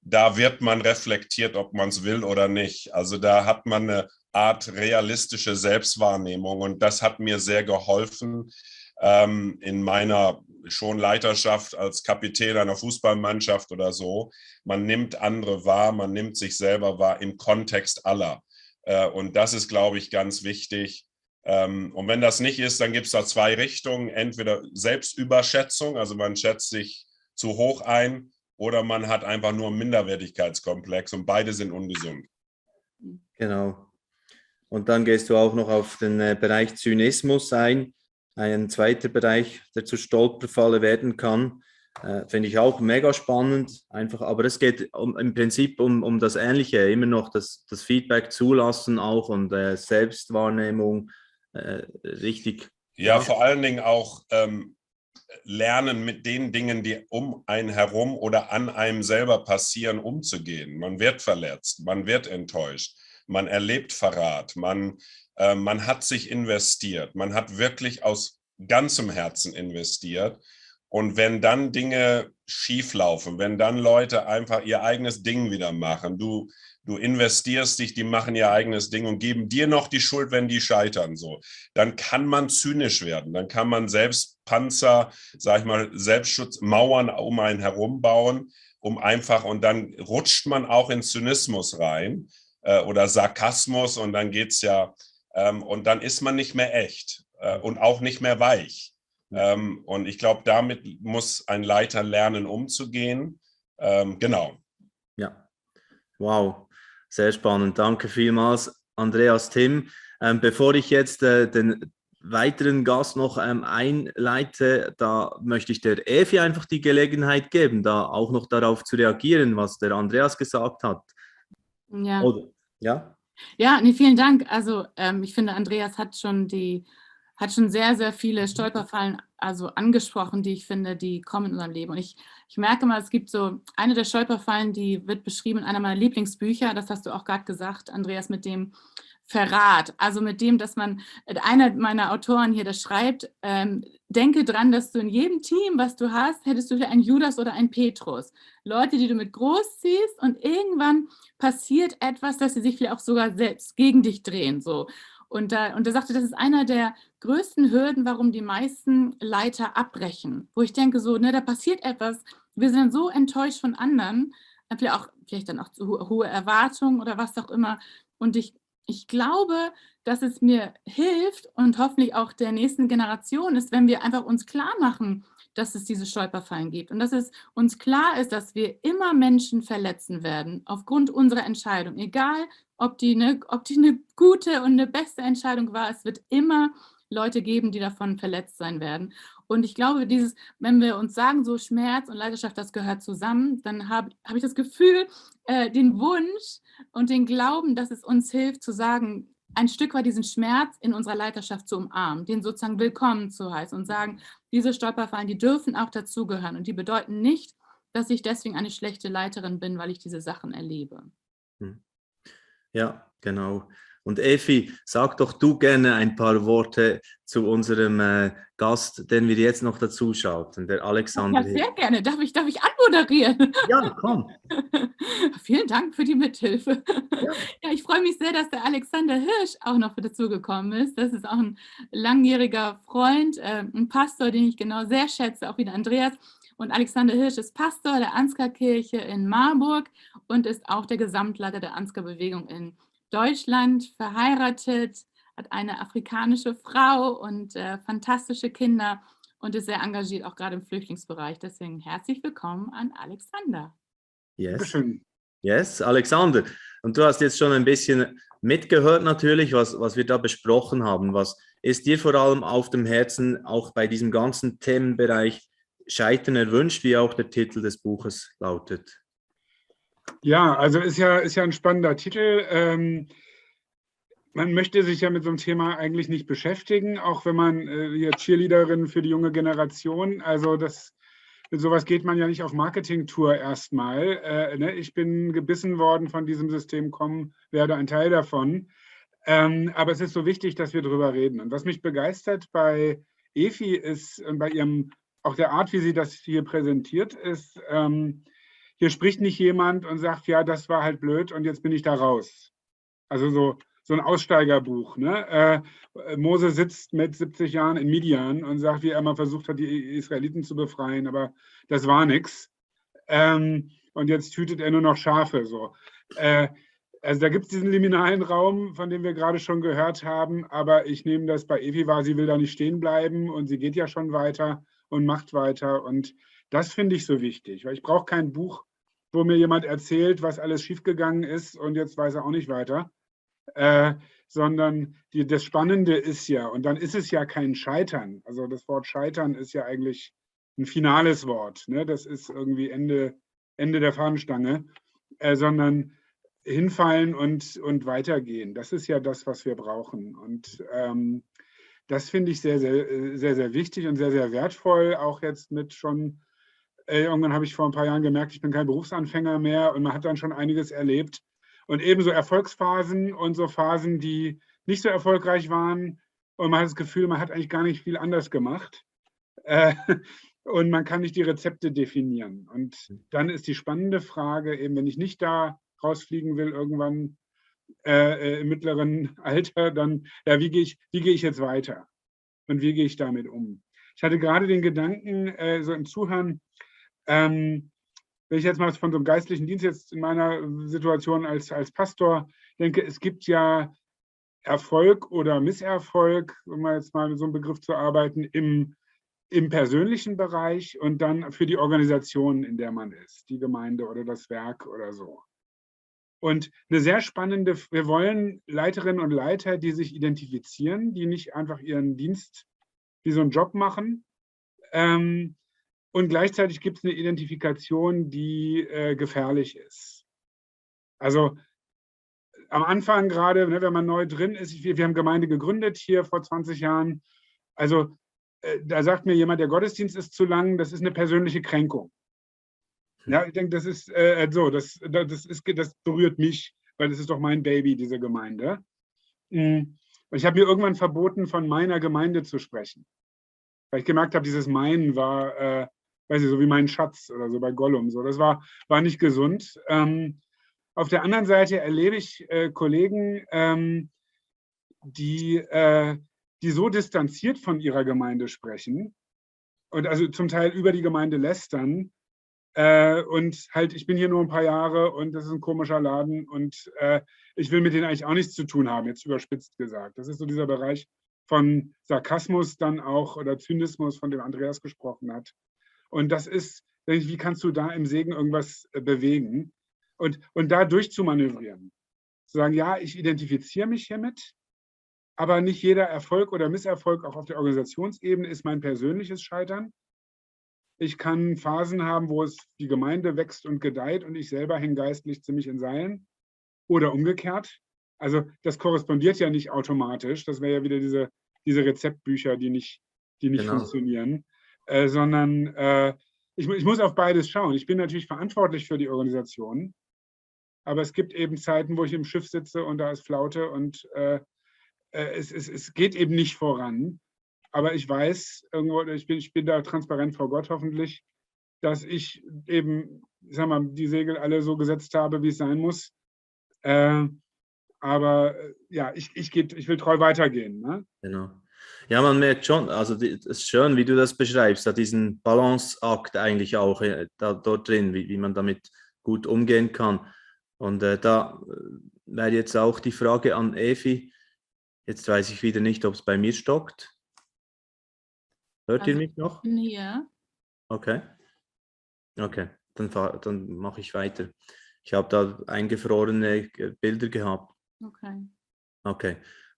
Da wird man reflektiert, ob man es will oder nicht. Also da hat man eine Art realistische Selbstwahrnehmung und das hat mir sehr geholfen, ähm, in meiner schon Leiterschaft als Kapitän einer Fußballmannschaft oder so. Man nimmt andere wahr, man nimmt sich selber wahr im Kontext aller. Äh, und das ist, glaube ich, ganz wichtig. Ähm, und wenn das nicht ist, dann gibt es da zwei Richtungen. Entweder Selbstüberschätzung, also man schätzt sich zu hoch ein oder man hat einfach nur einen Minderwertigkeitskomplex und beide sind ungesund. Genau. Und dann gehst du auch noch auf den äh, Bereich Zynismus ein, ein zweiter Bereich, der zu Stolperfalle werden kann. Äh, Finde ich auch mega spannend, einfach, aber es geht um, im Prinzip um, um das Ähnliche, immer noch das, das Feedback zulassen auch und äh, Selbstwahrnehmung äh, richtig. Ja, vor allen Dingen auch ähm, lernen, mit den Dingen, die um einen herum oder an einem selber passieren, umzugehen. Man wird verletzt, man wird enttäuscht, man erlebt Verrat, man, äh, man hat sich investiert, man hat wirklich aus ganzem Herzen investiert. Und wenn dann Dinge schieflaufen, wenn dann Leute einfach ihr eigenes Ding wieder machen, du, du investierst dich, die machen ihr eigenes Ding und geben dir noch die Schuld, wenn die scheitern, so, dann kann man zynisch werden, dann kann man selbst Panzer, sag ich mal, Selbstschutzmauern um einen herum bauen, um einfach, und dann rutscht man auch in Zynismus rein äh, oder Sarkasmus und dann geht's ja, ähm, und dann ist man nicht mehr echt äh, und auch nicht mehr weich. Ähm, und ich glaube, damit muss ein Leiter lernen, umzugehen. Ähm, genau. Ja, wow, sehr spannend. Danke vielmals, Andreas Tim. Ähm, bevor ich jetzt äh, den weiteren Gast noch ähm, einleite, da möchte ich der Evi einfach die Gelegenheit geben, da auch noch darauf zu reagieren, was der Andreas gesagt hat. Ja. Oder, ja? Ja, nee, vielen Dank. Also ähm, ich finde, Andreas hat schon die hat schon sehr, sehr viele Stolperfallen also angesprochen, die ich finde, die kommen in unserem Leben. Und ich, ich merke mal, es gibt so eine der Stolperfallen, die wird beschrieben in einer meiner Lieblingsbücher, das hast du auch gerade gesagt, Andreas, mit dem Verrat. Also mit dem, dass man, einer meiner Autoren hier, das schreibt, ähm, denke dran, dass du in jedem Team, was du hast, hättest du einen Judas oder einen Petrus. Leute, die du mit großziehst und irgendwann passiert etwas, dass sie sich vielleicht auch sogar selbst gegen dich drehen. So. Und, da, und er sagte, das ist einer der größten Hürden, warum die meisten Leiter abbrechen. Wo ich denke, so, ne, da passiert etwas, wir sind dann so enttäuscht von anderen, vielleicht auch vielleicht dann auch zu hohe Erwartungen oder was auch immer. Und ich, ich glaube, dass es mir hilft und hoffentlich auch der nächsten Generation ist, wenn wir einfach uns klar machen, dass es diese Stolperfallen gibt und dass es uns klar ist, dass wir immer Menschen verletzen werden aufgrund unserer Entscheidung, egal ob die, eine, ob die eine gute und eine beste Entscheidung war. Es wird immer Leute geben, die davon verletzt sein werden. Und ich glaube, dieses, wenn wir uns sagen, so Schmerz und Leidenschaft, das gehört zusammen, dann habe hab ich das Gefühl, äh, den Wunsch und den Glauben, dass es uns hilft zu sagen, ein Stück weit diesen Schmerz in unserer Leiterschaft zu umarmen, den sozusagen willkommen zu heißen und sagen, diese Stolperfallen, die dürfen auch dazugehören und die bedeuten nicht, dass ich deswegen eine schlechte Leiterin bin, weil ich diese Sachen erlebe. Hm. Ja, genau. Und Efi, sag doch du gerne ein paar Worte zu unserem äh, Gast, den wir jetzt noch dazu schalten, der Alexander. Ja, sehr gerne. Darf ich, darf ich anmoderieren? Ja, komm. *laughs* Vielen Dank für die Mithilfe. Ja. ja. ich freue mich sehr, dass der Alexander Hirsch auch noch dazugekommen ist. Das ist auch ein langjähriger Freund, äh, ein Pastor, den ich genau sehr schätze, auch wie der Andreas. Und Alexander Hirsch ist Pastor der Ansgar-Kirche in Marburg und ist auch der Gesamtleiter der Ansgar-Bewegung in Deutschland, verheiratet, hat eine afrikanische Frau und äh, fantastische Kinder und ist sehr engagiert, auch gerade im Flüchtlingsbereich. Deswegen herzlich willkommen an Alexander. Yes. Yes, Alexander. Und du hast jetzt schon ein bisschen mitgehört natürlich, was, was wir da besprochen haben. Was ist dir vor allem auf dem Herzen, auch bei diesem ganzen Themenbereich Scheitern erwünscht, wie auch der Titel des Buches lautet? Ja, also ist ja, ist ja ein spannender Titel. Ähm, man möchte sich ja mit so einem Thema eigentlich nicht beschäftigen, auch wenn man äh, hier Cheerleaderin für die junge Generation, also das, mit sowas geht man ja nicht auf Marketingtour erstmal. Äh, ne? Ich bin gebissen worden von diesem System, kommen, werde ein Teil davon. Ähm, aber es ist so wichtig, dass wir darüber reden. Und was mich begeistert bei EFI ist, und bei ihrem auch der Art, wie sie das hier präsentiert, ist, ähm, hier spricht nicht jemand und sagt, ja, das war halt blöd und jetzt bin ich da raus. Also so, so ein Aussteigerbuch. Ne? Äh, Mose sitzt mit 70 Jahren in Midian und sagt, wie er mal versucht hat, die Israeliten zu befreien, aber das war nichts. Ähm, und jetzt hütet er nur noch Schafe. So. Äh, also da gibt es diesen liminalen Raum, von dem wir gerade schon gehört haben, aber ich nehme das bei Evi wahr, sie will da nicht stehen bleiben und sie geht ja schon weiter und macht weiter. Und Das finde ich so wichtig, weil ich brauche kein Buch, wo mir jemand erzählt, was alles schiefgegangen ist und jetzt weiß er auch nicht weiter, äh, sondern die, das Spannende ist ja, und dann ist es ja kein Scheitern. Also das Wort Scheitern ist ja eigentlich ein finales Wort. Ne? Das ist irgendwie Ende, Ende der Fahnenstange, äh, sondern hinfallen und, und weitergehen. Das ist ja das, was wir brauchen. Und ähm, das finde ich sehr, sehr, sehr, sehr wichtig und sehr, sehr wertvoll. Auch jetzt mit schon, äh, irgendwann habe ich vor ein paar Jahren gemerkt, ich bin kein Berufsanfänger mehr und man hat dann schon einiges erlebt. Und ebenso Erfolgsphasen und so Phasen, die nicht so erfolgreich waren. Und man hat das Gefühl, man hat eigentlich gar nicht viel anders gemacht. Äh, *laughs* und man kann nicht die Rezepte definieren. Und dann ist die spannende Frage, eben wenn ich nicht da rausfliegen will, irgendwann äh, äh im mittleren *laughs* Alter, dann, ja, wie gehe ich, wie gehe ich jetzt weiter? Und wie gehe ich damit um? Ich hatte gerade den Gedanken, äh, so im Zuhören, ähm, wenn ich jetzt mal von so einem geistlichen Dienst jetzt in meiner Situation als, als Pastor denke, es gibt ja Erfolg oder Misserfolg, um jetzt mal mit so einem Begriff zu arbeiten, im, im persönlichen Bereich und dann für die Organisation, in der man ist, die Gemeinde oder das Werk oder so. Und eine sehr spannende, wir wollen Leiterinnen und Leiter, die sich identifizieren, die nicht einfach ihren Dienst wie so einen Job machen, ähm, und gleichzeitig gibt es eine Identifikation, die äh, gefährlich ist. Also am Anfang gerade, ne, wenn man neu drin ist, wir, wir, haben Gemeinde gegründet hier vor 20 Jahren. Also äh, da sagt mir jemand, der Gottesdienst ist zu lang, das ist eine persönliche Kränkung. Ja, ich denke, das ist äh, so, das, das, ist, das berührt mich, weil das ist doch mein Baby, diese Gemeinde. Mhm. Und ich habe mir irgendwann verboten, von meiner Gemeinde zu sprechen. Weil ich gemerkt habe, dieses Meinen war, äh, weiß ich, so wie mein Schatz oder so bei Gollum. So, das war, war nicht gesund. Ähm, auf der anderen Seite erlebe ich äh, Kollegen, ähm, die, äh, die so distanziert von ihrer Gemeinde sprechen und also zum Teil über die Gemeinde lästern. Äh, und halt, ich bin hier nur ein paar Jahre und das ist ein komischer Laden und äh, ich will mit denen eigentlich auch nichts zu tun haben, jetzt überspitzt gesagt. Das ist so dieser Bereich von Sarkasmus dann auch oder Zynismus, von dem Andreas gesprochen hat. Und das ist, wie kannst du da im Segen irgendwas äh, bewegen und, und da durchzumanövrieren. Zu sagen, ja, ich identifiziere mich hiermit, aber nicht jeder Erfolg oder Misserfolg auch auf der Organisationsebene ist mein persönliches Scheitern. Ich kann Phasen haben, wo es die Gemeinde wächst und gedeiht und ich selber hänge geistlich ziemlich in Seilen oder umgekehrt. Also das korrespondiert ja nicht automatisch. Das wäre ja wieder diese, diese Rezeptbücher, die nicht, die nicht genau. funktionieren. Äh, sondern äh, ich, ich, muss auf beides schauen. Ich bin natürlich verantwortlich für die Organisation, aber es gibt eben Zeiten, wo ich im Schiff sitze und da ist Flaute und äh, äh, es, es, es geht eben nicht voran. Aber ich weiß, irgendwo, ich bin, ich bin da transparent vor Gott hoffentlich, dass ich eben, ich sag mal, die Segel alle so gesetzt habe, wie es sein muss. Äh, aber äh, ja, ich, ich, geht, ich will treu weitergehen. Ne? Genau. Ja, man merkt schon, also es ist schön, wie du das beschreibst, da diesen Balanceakt eigentlich auch äh, da, dort drin, wie, wie man damit gut umgehen kann. Und äh, da äh, wäre jetzt auch die Frage an Evi. Jetzt weiß ich wieder nicht, ob es bei mir stockt. Hört also, ihr mich noch? Ja. Okay. Okay, dann, dann mache ich weiter. Ich habe da eingefrorene Bilder gehabt. Okay. Okay.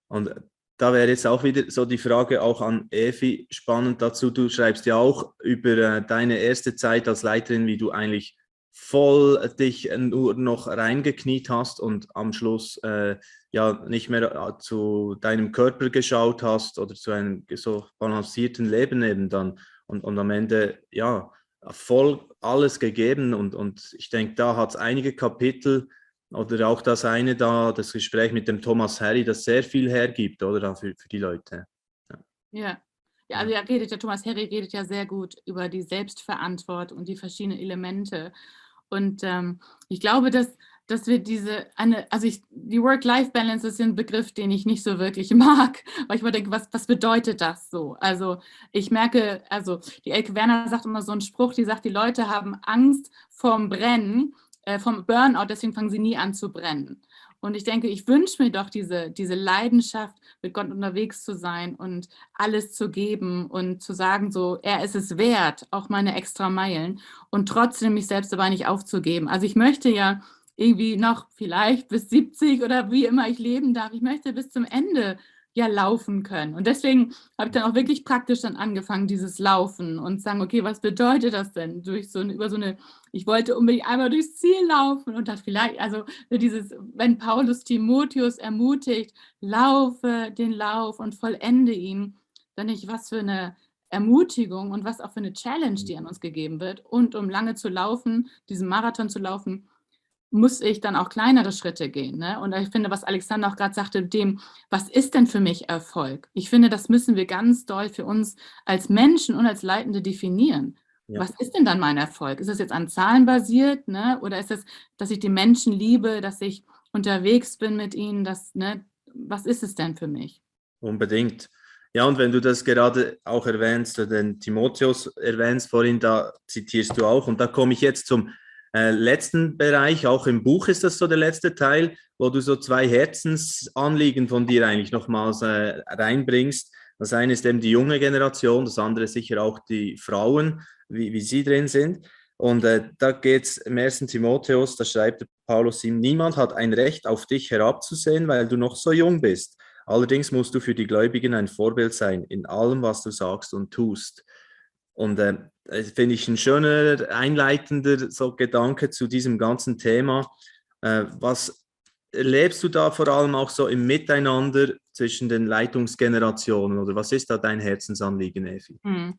Und da wäre jetzt auch wieder so die Frage auch an Evi spannend dazu. Du schreibst ja auch über äh, deine erste Zeit als Leiterin, wie du eigentlich voll dich nur noch reingekniet hast und am Schluss äh, ja nicht mehr äh, zu deinem Körper geschaut hast oder zu einem so balancierten Leben eben dann und, und am Ende ja voll alles gegeben und, und ich denke, da hat es einige Kapitel, oder auch das eine da, das Gespräch mit dem Thomas Harry, das sehr viel hergibt, oder für, für die Leute. Ja. ja. Ja, also er redet, der Thomas Harry redet ja sehr gut über die Selbstverantwortung und die verschiedenen Elemente. Und ähm, ich glaube, dass, dass wir diese, eine, also ich, die Work-Life-Balance ist ein Begriff, den ich nicht so wirklich *laughs* mag, weil ich mir denke, was, was bedeutet das so? Also ich merke, also die Elke Werner sagt immer so einen Spruch, die sagt, die Leute haben Angst vorm Brennen äh, vom Burnout, deswegen fangen sie nie an zu brennen. Und ich denke, ich wünsche mir doch diese, diese Leidenschaft, mit Gott unterwegs zu sein und alles zu geben und zu sagen, so, er ist es wert, auch meine extra Meilen und trotzdem mich selbst dabei nicht aufzugeben. Also ich möchte ja irgendwie noch vielleicht bis 70 oder wie immer ich leben darf. Ich möchte bis zum Ende ja laufen können. Und deswegen habe ich dann auch wirklich praktisch dann angefangen, dieses Laufen und sagen, okay, was bedeutet das denn? Durch so eine, über so eine, ich wollte unbedingt einmal durchs Ziel laufen und das vielleicht, also dieses, wenn Paulus Timotheus ermutigt, laufe den Lauf und vollende ihn, dann nicht, was für eine Ermutigung und was auch für eine Challenge, die an uns gegeben wird. Und um lange zu laufen, diesen Marathon zu laufen, muss ich dann auch kleinere Schritte gehen. Ne? Und ich finde, was Alexander auch gerade sagte, dem, was ist denn für mich Erfolg? Ich finde, das müssen wir ganz doll für uns als Menschen und als Leitende definieren. Ja. Was ist denn dann mein Erfolg? Ist das jetzt an Zahlen basiert? Ne? Oder ist es, dass ich die Menschen liebe, dass ich unterwegs bin mit ihnen? Dass, ne? Was ist es denn für mich? Unbedingt. Ja, und wenn du das gerade auch erwähnst, den Timotheus erwähnst vorhin, da zitierst du auch, und da komme ich jetzt zum äh, letzten Bereich, auch im Buch ist das so der letzte Teil, wo du so zwei Herzensanliegen von dir eigentlich nochmals äh, reinbringst. Das eine ist eben die junge Generation, das andere sicher auch die Frauen, wie, wie sie drin sind. Und äh, da geht es im ersten Timotheus, da schreibt Paulus ihm, niemand hat ein Recht auf dich herabzusehen, weil du noch so jung bist. Allerdings musst du für die Gläubigen ein Vorbild sein in allem, was du sagst und tust. Und äh, finde ich ein schöner, einleitender so Gedanke zu diesem ganzen Thema. Äh, was erlebst du da vor allem auch so im Miteinander zwischen den Leitungsgenerationen oder was ist da dein Herzensanliegen, Evi? Hm.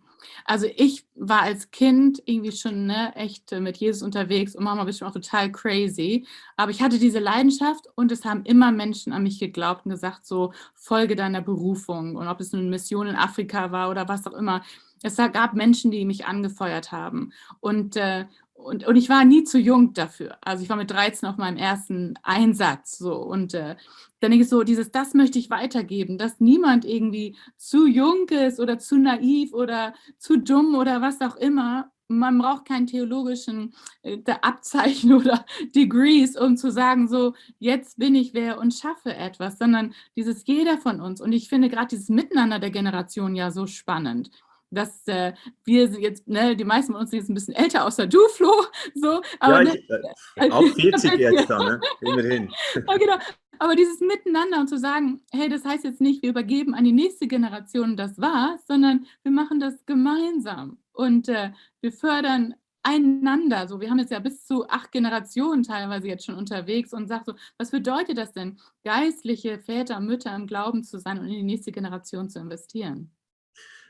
Also ich war als Kind irgendwie schon ne, echt mit Jesus unterwegs und Mama bestimmt auch total crazy, aber ich hatte diese Leidenschaft und es haben immer Menschen an mich geglaubt und gesagt, so folge deiner Berufung und ob es eine Mission in Afrika war oder was auch immer es gab Menschen, die mich angefeuert haben. Und, äh, und, und ich war nie zu jung dafür. Also ich war mit 13 auf meinem ersten Einsatz. So. Und äh, dann denke ich so, dieses, das möchte ich weitergeben, dass niemand irgendwie zu jung ist oder zu naiv oder zu dumm oder was auch immer. Man braucht keinen theologischen äh, Abzeichen *laughs* oder Degrees, um zu sagen, so, jetzt bin ich wer und schaffe etwas, sondern dieses jeder von uns. Und ich finde gerade dieses Miteinander der Generation ja so spannend dass äh, wir jetzt, ne, die meisten von uns sind jetzt ein bisschen älter, außer du, Flo. *laughs* So, aber, ja, ich, *laughs* ne, äh, auch 40 jetzt dann, ne? immerhin. ja, genau. Aber dieses Miteinander und zu sagen, hey, das heißt jetzt nicht, wir übergeben an die nächste Generation das war's, sondern wir machen das gemeinsam und äh, wir fördern einander. So, wir haben jetzt ja bis zu acht Generationen teilweise jetzt schon unterwegs und sagt so, was bedeutet das denn, geistliche Väter, Mütter im Glauben zu sein und in die nächste Generation zu investieren?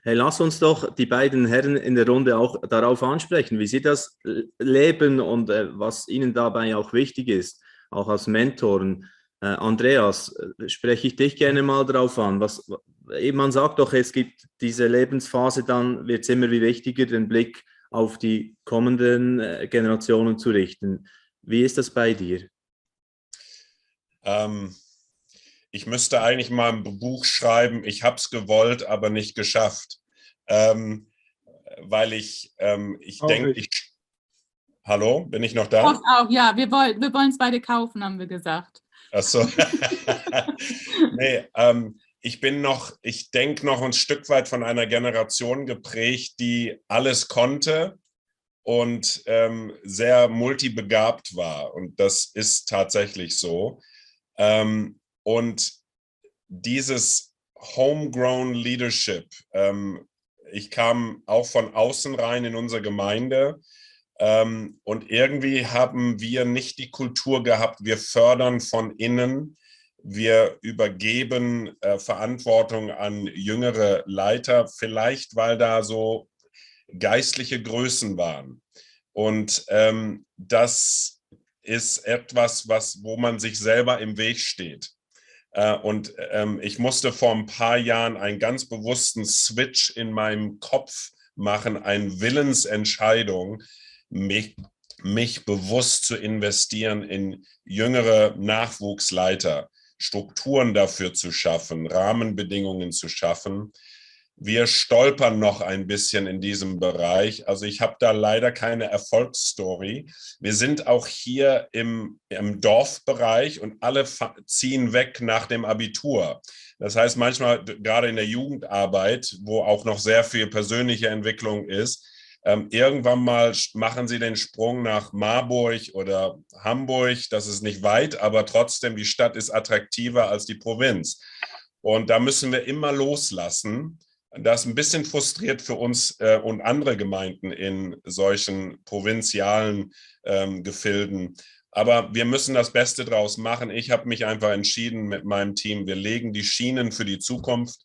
Hey, lass uns doch die beiden Herren in der Runde auch darauf ansprechen, wie sie das leben und äh, was ihnen dabei auch wichtig ist, auch als Mentoren. Äh, Andreas, äh, spreche ich dich gerne mal darauf an. Was, man sagt doch, es gibt diese Lebensphase, dann wird es immer wie wichtiger, den Blick auf die kommenden äh, Generationen zu richten. Wie ist das bei dir? Ähm, ich müsste eigentlich mal ein Buch schreiben, ich habe es gewollt, aber nicht geschafft. Ähm, weil ich, ähm, ich denke, ich. Hallo, bin ich noch da? Auch, auch ja, wir wollen wir es beide kaufen, haben wir gesagt. Achso. *laughs* nee, ähm, ich bin noch, ich denke noch ein Stück weit von einer Generation geprägt, die alles konnte und ähm, sehr multibegabt war. Und das ist tatsächlich so. Ähm, und dieses Homegrown Leadership, ähm, ich kam auch von außen rein in unsere Gemeinde ähm, und irgendwie haben wir nicht die Kultur gehabt, wir fördern von innen, wir übergeben äh, Verantwortung an jüngere Leiter, vielleicht weil da so geistliche Größen waren. Und ähm, das ist etwas, was, wo man sich selber im Weg steht. Äh, und ähm, ich musste vor ein paar Jahren einen ganz bewussten Switch in meinem Kopf machen, eine Willensentscheidung, mich, mich bewusst zu investieren in jüngere Nachwuchsleiter, Strukturen dafür zu schaffen, Rahmenbedingungen zu schaffen. Wir stolpern noch ein bisschen in diesem Bereich. Also ich habe da leider keine Erfolgsstory. Wir sind auch hier im, im Dorfbereich und alle ziehen weg nach dem Abitur. Das heißt, manchmal gerade in der Jugendarbeit, wo auch noch sehr viel persönliche Entwicklung ist, ähm, irgendwann mal machen sie den Sprung nach Marburg oder Hamburg. Das ist nicht weit, aber trotzdem, die Stadt ist attraktiver als die Provinz. Und da müssen wir immer loslassen. Das ist ein bisschen frustriert für uns äh, und andere Gemeinden in solchen provinzialen ähm, Gefilden. Aber wir müssen das Beste draus machen. Ich habe mich einfach entschieden mit meinem Team, wir legen die Schienen für die Zukunft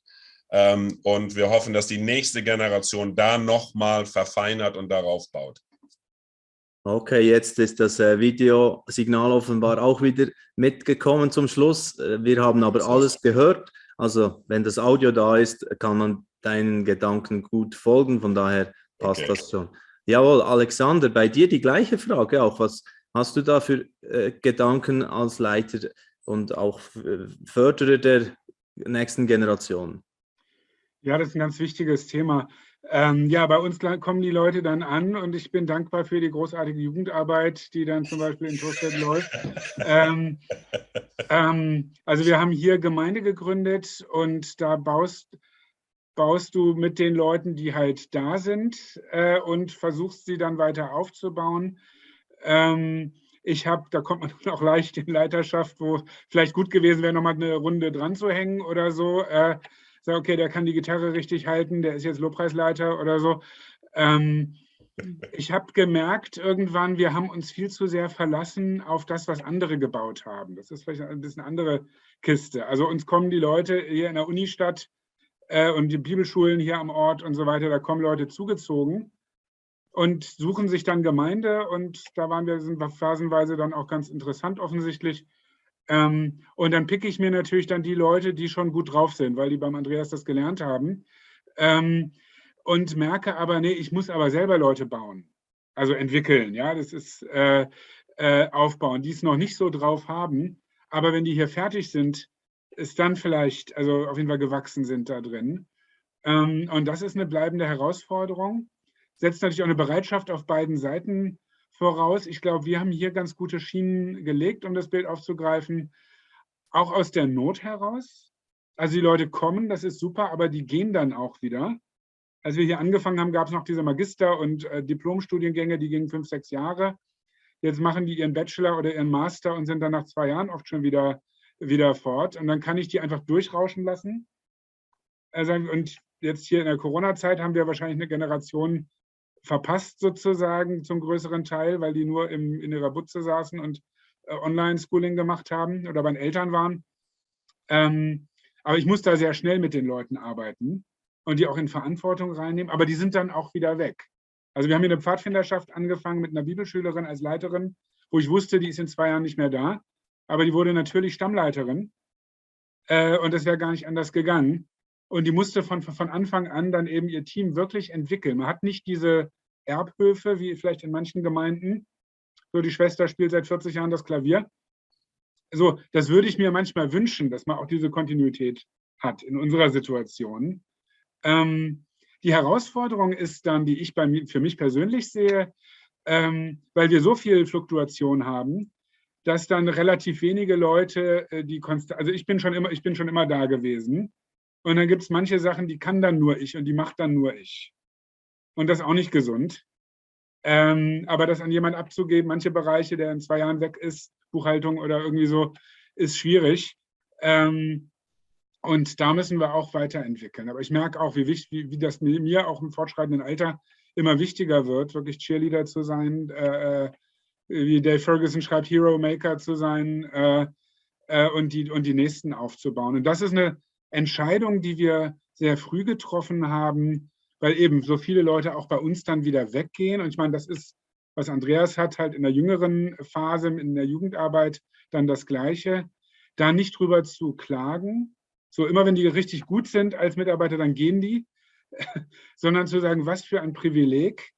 ähm, und wir hoffen, dass die nächste Generation da nochmal verfeinert und darauf baut. Okay, jetzt ist das äh, Videosignal offenbar auch wieder mitgekommen zum Schluss. Äh, wir haben aber alles gehört. Also wenn das Audio da ist, kann man deinen Gedanken gut folgen. Von daher passt okay. das schon. Jawohl, Alexander, bei dir die gleiche Frage auch. Was hast du da für äh, Gedanken als Leiter und auch äh, Förderer der nächsten Generation? Ja, das ist ein ganz wichtiges Thema. Ähm, ja, bei uns kommen die Leute dann an und ich bin dankbar für die großartige Jugendarbeit, die dann zum Beispiel in Torstedt läuft. Ähm, ähm, also wir haben hier Gemeinde gegründet und da baust, baust du mit den Leuten, die halt da sind äh, und versuchst sie dann weiter aufzubauen. Ähm, ich habe, da kommt man *laughs* auch leicht in Leiterschaft, wo vielleicht gut gewesen wäre, nochmal eine Runde dran zu hängen oder so. Äh, sage, okay, der kann die Gitarre richtig halten, der ist jetzt Lobpreisleiter oder so. Ähm, ich habe gemerkt irgendwann, wir haben uns viel zu sehr verlassen auf das, was andere gebaut haben. Das ist vielleicht ein bisschen andere Kiste. Also uns kommen die Leute hier in der Unistadt äh, und die Bibelschulen hier am Ort und so weiter, da kommen Leute zugezogen und suchen sich dann Gemeinde und da waren wir, sind phasenweise dann auch ganz interessant offensichtlich. Ähm, und dann picke ich mir natürlich dann die Leute, die schon gut drauf sind, weil die beim Andreas das gelernt haben. Ähm, und merke aber, nee, ich muss aber selber Leute bauen, also entwickeln, ja, das ist äh, äh, aufbauen, die es noch nicht so drauf haben. Aber wenn die hier fertig sind, ist dann vielleicht, also auf jeden Fall gewachsen sind da drin. Ähm, und das ist eine bleibende Herausforderung. Setzt natürlich auch eine Bereitschaft auf beiden Seiten voraus. Ich glaube, wir haben hier ganz gute Schienen gelegt, um das Bild aufzugreifen, auch aus der Not heraus. Also die Leute kommen, das ist super, aber die gehen dann auch wieder. Als wir hier angefangen haben, gab es noch diese Magister- und äh, Diplomstudiengänge, die gingen fünf, sechs Jahre. Jetzt machen die ihren Bachelor oder ihren Master und sind dann nach zwei Jahren oft schon wieder, wieder fort. Und dann kann ich die einfach durchrauschen lassen. Also, und jetzt hier in der Corona-Zeit haben wir wahrscheinlich eine Generation, verpasst sozusagen zum größeren Teil, weil die nur im, in ihrer Butze saßen und äh, Online-Schooling gemacht haben oder bei den Eltern waren. Ähm, aber ich muss da sehr schnell mit den Leuten arbeiten und die auch in Verantwortung reinnehmen, aber die sind dann auch wieder weg. Also wir haben hier eine Pfadfinderschaft angefangen mit einer Bibelschülerin als Leiterin, wo ich wusste, die ist in zwei Jahren nicht mehr da, aber die wurde natürlich Stammleiterin äh, und das wäre gar nicht anders gegangen. Und die musste von, von Anfang an dann eben ihr Team wirklich entwickeln. Man hat nicht diese Erbhöfe, wie vielleicht in manchen Gemeinden. So, die Schwester spielt seit 40 Jahren das Klavier. So, das würde ich mir manchmal wünschen, dass man auch diese Kontinuität hat in unserer Situation. Ähm, die Herausforderung ist dann, die ich bei für mich persönlich sehe, ähm, weil wir so viel Fluktuation haben, dass dann relativ wenige Leute, äh, die konstant, also ich bin schon immer, ich bin schon immer da gewesen. Und dann gibt es manche Sachen, die kann dann nur ich und die macht dann nur ich. Und das ist auch nicht gesund. Ähm, aber das an jemand abzugeben, manche Bereiche, der in zwei Jahren weg ist, Buchhaltung oder irgendwie so, ist schwierig. Ähm, und da müssen wir auch weiterentwickeln. Aber ich merke auch, wie, wichtig, wie, wie das mir auch im fortschreitenden Alter immer wichtiger wird, wirklich Cheerleader zu sein, äh, äh wie Dave Ferguson schreibt, Hero Maker zu sein äh, äh, und, die, und die Nächsten aufzubauen. Und das ist eine, Entscheidung, die wir sehr früh getroffen haben, weil eben so viele Leute auch bei uns dann wieder weggehen. Und ich meine, das ist, was Andreas hat, halt in der jüngeren Phase, in der Jugendarbeit dann das Gleiche, da nicht drüber zu klagen. So immer, wenn die richtig gut sind als Mitarbeiter, dann gehen die, *laughs* sondern zu sagen, was für ein Privileg.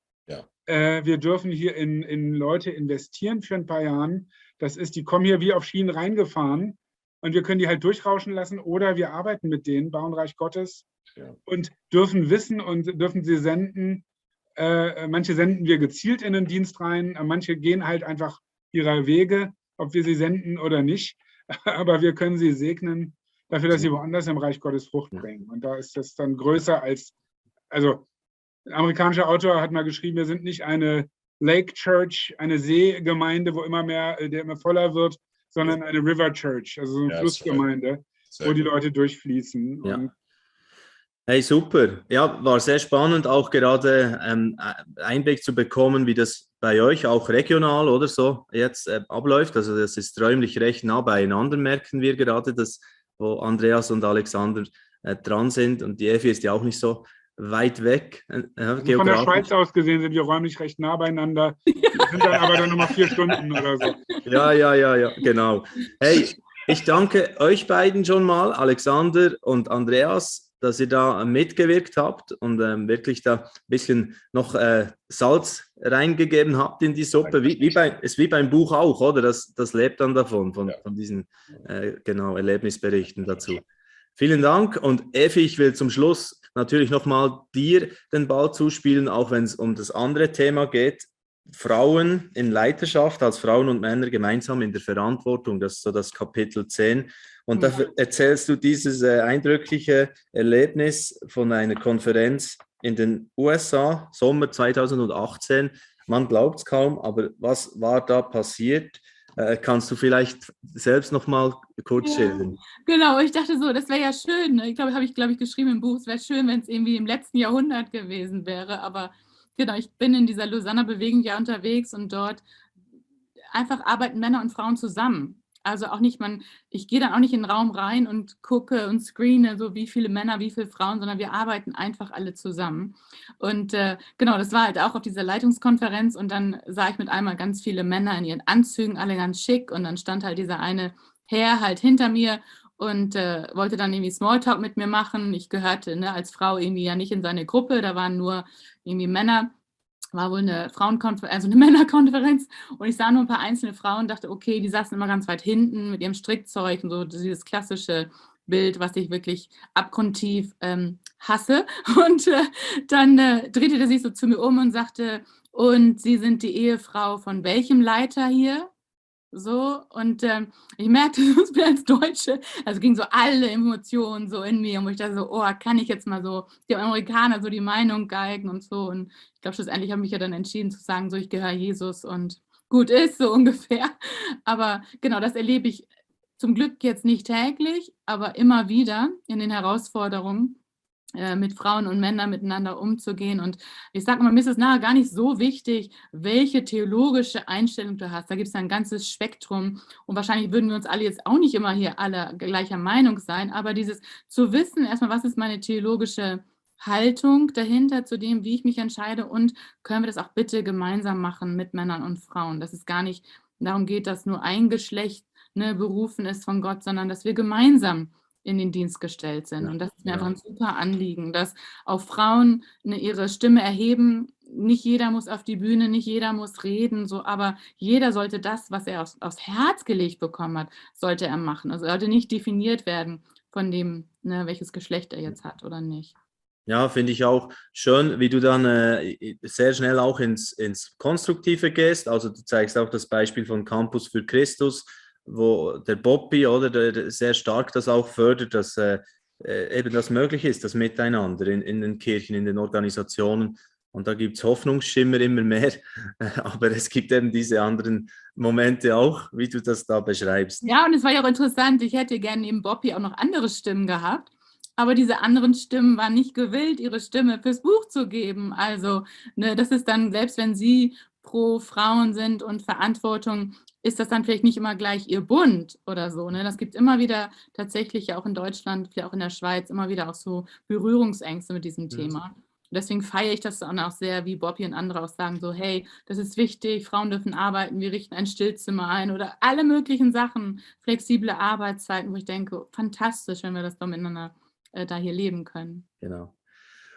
Äh, wir dürfen hier in, in Leute investieren für ein paar Jahren. Das ist, die kommen hier wie auf Schienen reingefahren und wir können die halt durchrauschen lassen oder wir arbeiten mit denen, bauen Reich Gottes ja. und dürfen wissen und dürfen sie senden. Äh, manche senden wir gezielt in den Dienst rein, manche gehen halt einfach ihrer Wege, ob wir sie senden oder nicht. *laughs* Aber wir können sie segnen dafür, dass sie woanders im Reich Gottes Frucht bringen. Und da ist das dann größer als, also ein amerikanischer Autor hat mal geschrieben, wir sind nicht eine Lake Church, eine Seegemeinde, wo immer mehr, äh, der immer voller wird, sondern eine River Church, also so eine ja, Flussgemeinde, wo die Leute durchfließen. Ja. Hey, super. Ja, war sehr spannend, auch gerade ähm, Einblick zu bekommen, wie das bei euch auch regional oder so jetzt äh, abläuft. Also das ist räumlich recht nah beieinander, merken wir gerade, dass wo Andreas und Alexander äh, dran sind. Und die Effi ist ja auch nicht so weit weg. Äh, also von der Schweiz aus gesehen sind wir räumlich recht nah beieinander. Wir *laughs* sind dann aber dann nochmal vier Stunden oder so. Ja, ja, ja, ja, genau. Hey, ich danke euch beiden schon mal, Alexander und Andreas, dass ihr da mitgewirkt habt und ähm, wirklich da ein bisschen noch äh, Salz reingegeben habt in die Suppe. Wie, wie bei, ist wie beim Buch auch, oder? Das, das lebt dann davon, von, von diesen äh, genau, Erlebnisberichten dazu. Vielen Dank und Effi, ich will zum Schluss natürlich nochmal dir den Ball zuspielen, auch wenn es um das andere Thema geht. Frauen in Leiterschaft, als Frauen und Männer gemeinsam in der Verantwortung, das ist so das Kapitel 10. Und da erzählst du dieses äh, eindrückliche Erlebnis von einer Konferenz in den USA, Sommer 2018. Man glaubt es kaum, aber was war da passiert? Äh, kannst du vielleicht selbst noch mal kurz ja, schildern? Genau, ich dachte so, das wäre ja schön. Ne? Ich glaube, habe ich, glaube ich, geschrieben im Buch, es wäre schön, wenn es irgendwie im letzten Jahrhundert gewesen wäre. Aber genau, ich bin in dieser Lausanne-Bewegung ja unterwegs und dort einfach arbeiten Männer und Frauen zusammen. Also auch nicht, man, ich gehe dann auch nicht in den Raum rein und gucke und screene, so wie viele Männer, wie viele Frauen, sondern wir arbeiten einfach alle zusammen. Und äh, genau, das war halt auch auf dieser Leitungskonferenz und dann sah ich mit einmal ganz viele Männer in ihren Anzügen, alle ganz schick und dann stand halt dieser eine Herr halt hinter mir und äh, wollte dann irgendwie Smalltalk mit mir machen. Ich gehörte ne, als Frau irgendwie ja nicht in seine Gruppe, da waren nur irgendwie Männer war wohl eine Frauenkonferenz, also eine *laughs* Männerkonferenz und ich sah nur ein paar einzelne Frauen und dachte, okay, die saßen immer ganz weit hinten mit ihrem Strickzeug und so dieses klassische Bild, was ich wirklich abgrundtief ähm, hasse. *laughs* Und äh, dann äh, drehte er sich so zu mir um und sagte, und Sie sind die Ehefrau von welchem Leiter hier? So, und ähm, ich merkte, *laughs* ich bin als Deutsche, also ging so alle Emotionen so in mir, und ich dachte so, oh, kann ich jetzt mal so die Amerikaner so die Meinung geigen und so. Und ich glaube, schlussendlich habe ich mich ja dann entschieden zu sagen, so, ich gehöre Jesus und gut ist, so *laughs* ungefähr. Aber genau, das erlebe ich zum Glück jetzt nicht täglich, aber immer wieder in den Herausforderungen. Äh, mit Frauen und Männern miteinander umzugehen. Und ich sage mal, mir ist es nachher gar nicht so wichtig, welche theologische Einstellung du hast. Da gibt es ein ganzes Spektrum. Und wahrscheinlich würden wir uns alle jetzt auch nicht immer hier alle gleicher Meinung sein. Aber dieses zu wissen, erstmal, was ist meine theologische Haltung dahinter zu dem, wie ich mich entscheide und können wir das auch bitte gemeinsam machen mit Männern und Frauen, dass es gar nicht darum geht, dass nur ein Geschlecht ne, berufen ist von Gott, sondern dass wir gemeinsam in den Dienst gestellt sind. Und das ist mir ja. einfach ein super Anliegen, dass auch Frauen ihre Stimme erheben. Nicht jeder muss auf die Bühne, nicht jeder muss reden, so, aber jeder sollte das, was er aufs, aufs Herz gelegt bekommen hat, sollte er machen. Also sollte nicht definiert werden von dem, ne, welches Geschlecht er jetzt hat oder nicht. Ja, finde ich auch schön, wie du dann äh, sehr schnell auch ins, ins Konstruktive gehst. Also du zeigst auch das Beispiel von Campus für Christus, wo der Bobby oder der sehr stark das auch fördert, dass äh, äh, eben das möglich ist, das Miteinander in, in den Kirchen, in den Organisationen. Und da gibt es Hoffnungsschimmer immer mehr, *laughs* aber es gibt eben diese anderen Momente auch, wie du das da beschreibst. Ja, und es war ja auch interessant, ich hätte gerne neben Bobby auch noch andere Stimmen gehabt, aber diese anderen Stimmen waren nicht gewillt, ihre Stimme fürs Buch zu geben. Also ne, das ist dann, selbst wenn sie pro Frauen sind und Verantwortung ist das dann vielleicht nicht immer gleich ihr Bund oder so. Ne? Das gibt immer wieder tatsächlich auch in Deutschland, vielleicht auch in der Schweiz, immer wieder auch so Berührungsängste mit diesem Thema. Und deswegen feiere ich das dann auch sehr, wie Bobby und andere auch sagen, so, hey, das ist wichtig, Frauen dürfen arbeiten, wir richten ein Stillzimmer ein oder alle möglichen Sachen, flexible Arbeitszeiten, wo ich denke, fantastisch, wenn wir das doch miteinander äh, da hier leben können. Genau.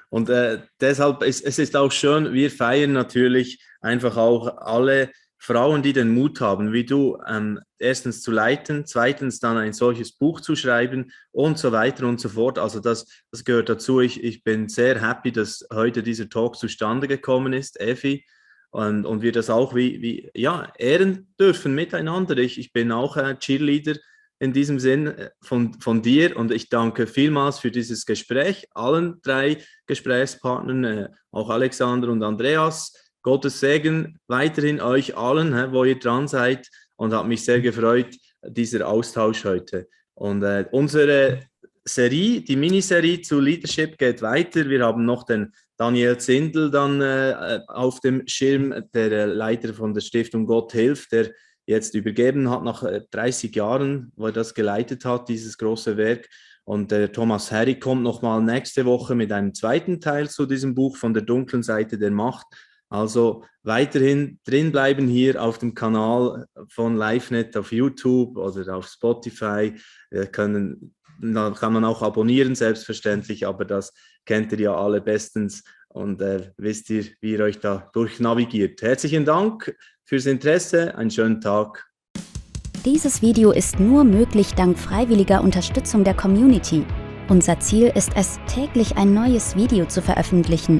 Und äh, deshalb ist es ist auch schön, wir feiern natürlich einfach auch alle Frauen, die den Mut haben, wie du, ähm, erstens zu leiten, zweitens dann ein solches Buch zu schreiben und so weiter und so fort. Also das, das gehört dazu. Ich, ich bin sehr happy, dass heute dieser Talk zustande gekommen ist, Effi. Und, und wir das auch wie, wie ja, ehren dürfen miteinander. Ich, ich bin auch ein Cheerleader in diesem Sinn äh, von, von dir und ich danke vielmals für dieses Gespräch, allen drei Gesprächspartnern, äh, auch Alexander und Andreas. Gottes Segen weiterhin euch allen, wo ihr dran seid und hat mich sehr gefreut, dieser Austausch heute. Und äh, unsere Serie, die Miniserie zu Leadership geht weiter. Wir haben noch den Daniel Zindel dann äh, auf dem Schirm, der äh, Leiter von der Stiftung Gott hilft, der jetzt übergeben hat nach 30 äh, Jahren, wo er das geleitet hat, dieses große Werk. Und der Thomas Harry kommt nochmal nächste Woche mit einem zweiten Teil zu diesem Buch von der dunklen Seite der Macht. Also weiterhin drinbleiben hier auf dem Kanal von LiveNet auf YouTube oder auf Spotify. Wir können, da kann man auch abonnieren, selbstverständlich, aber das kennt ihr ja alle bestens und äh, wisst ihr, wie ihr euch da durchnavigiert. Herzlichen Dank fürs Interesse, einen schönen Tag. Dieses Video ist nur möglich dank freiwilliger Unterstützung der Community. Unser Ziel ist es, täglich ein neues Video zu veröffentlichen.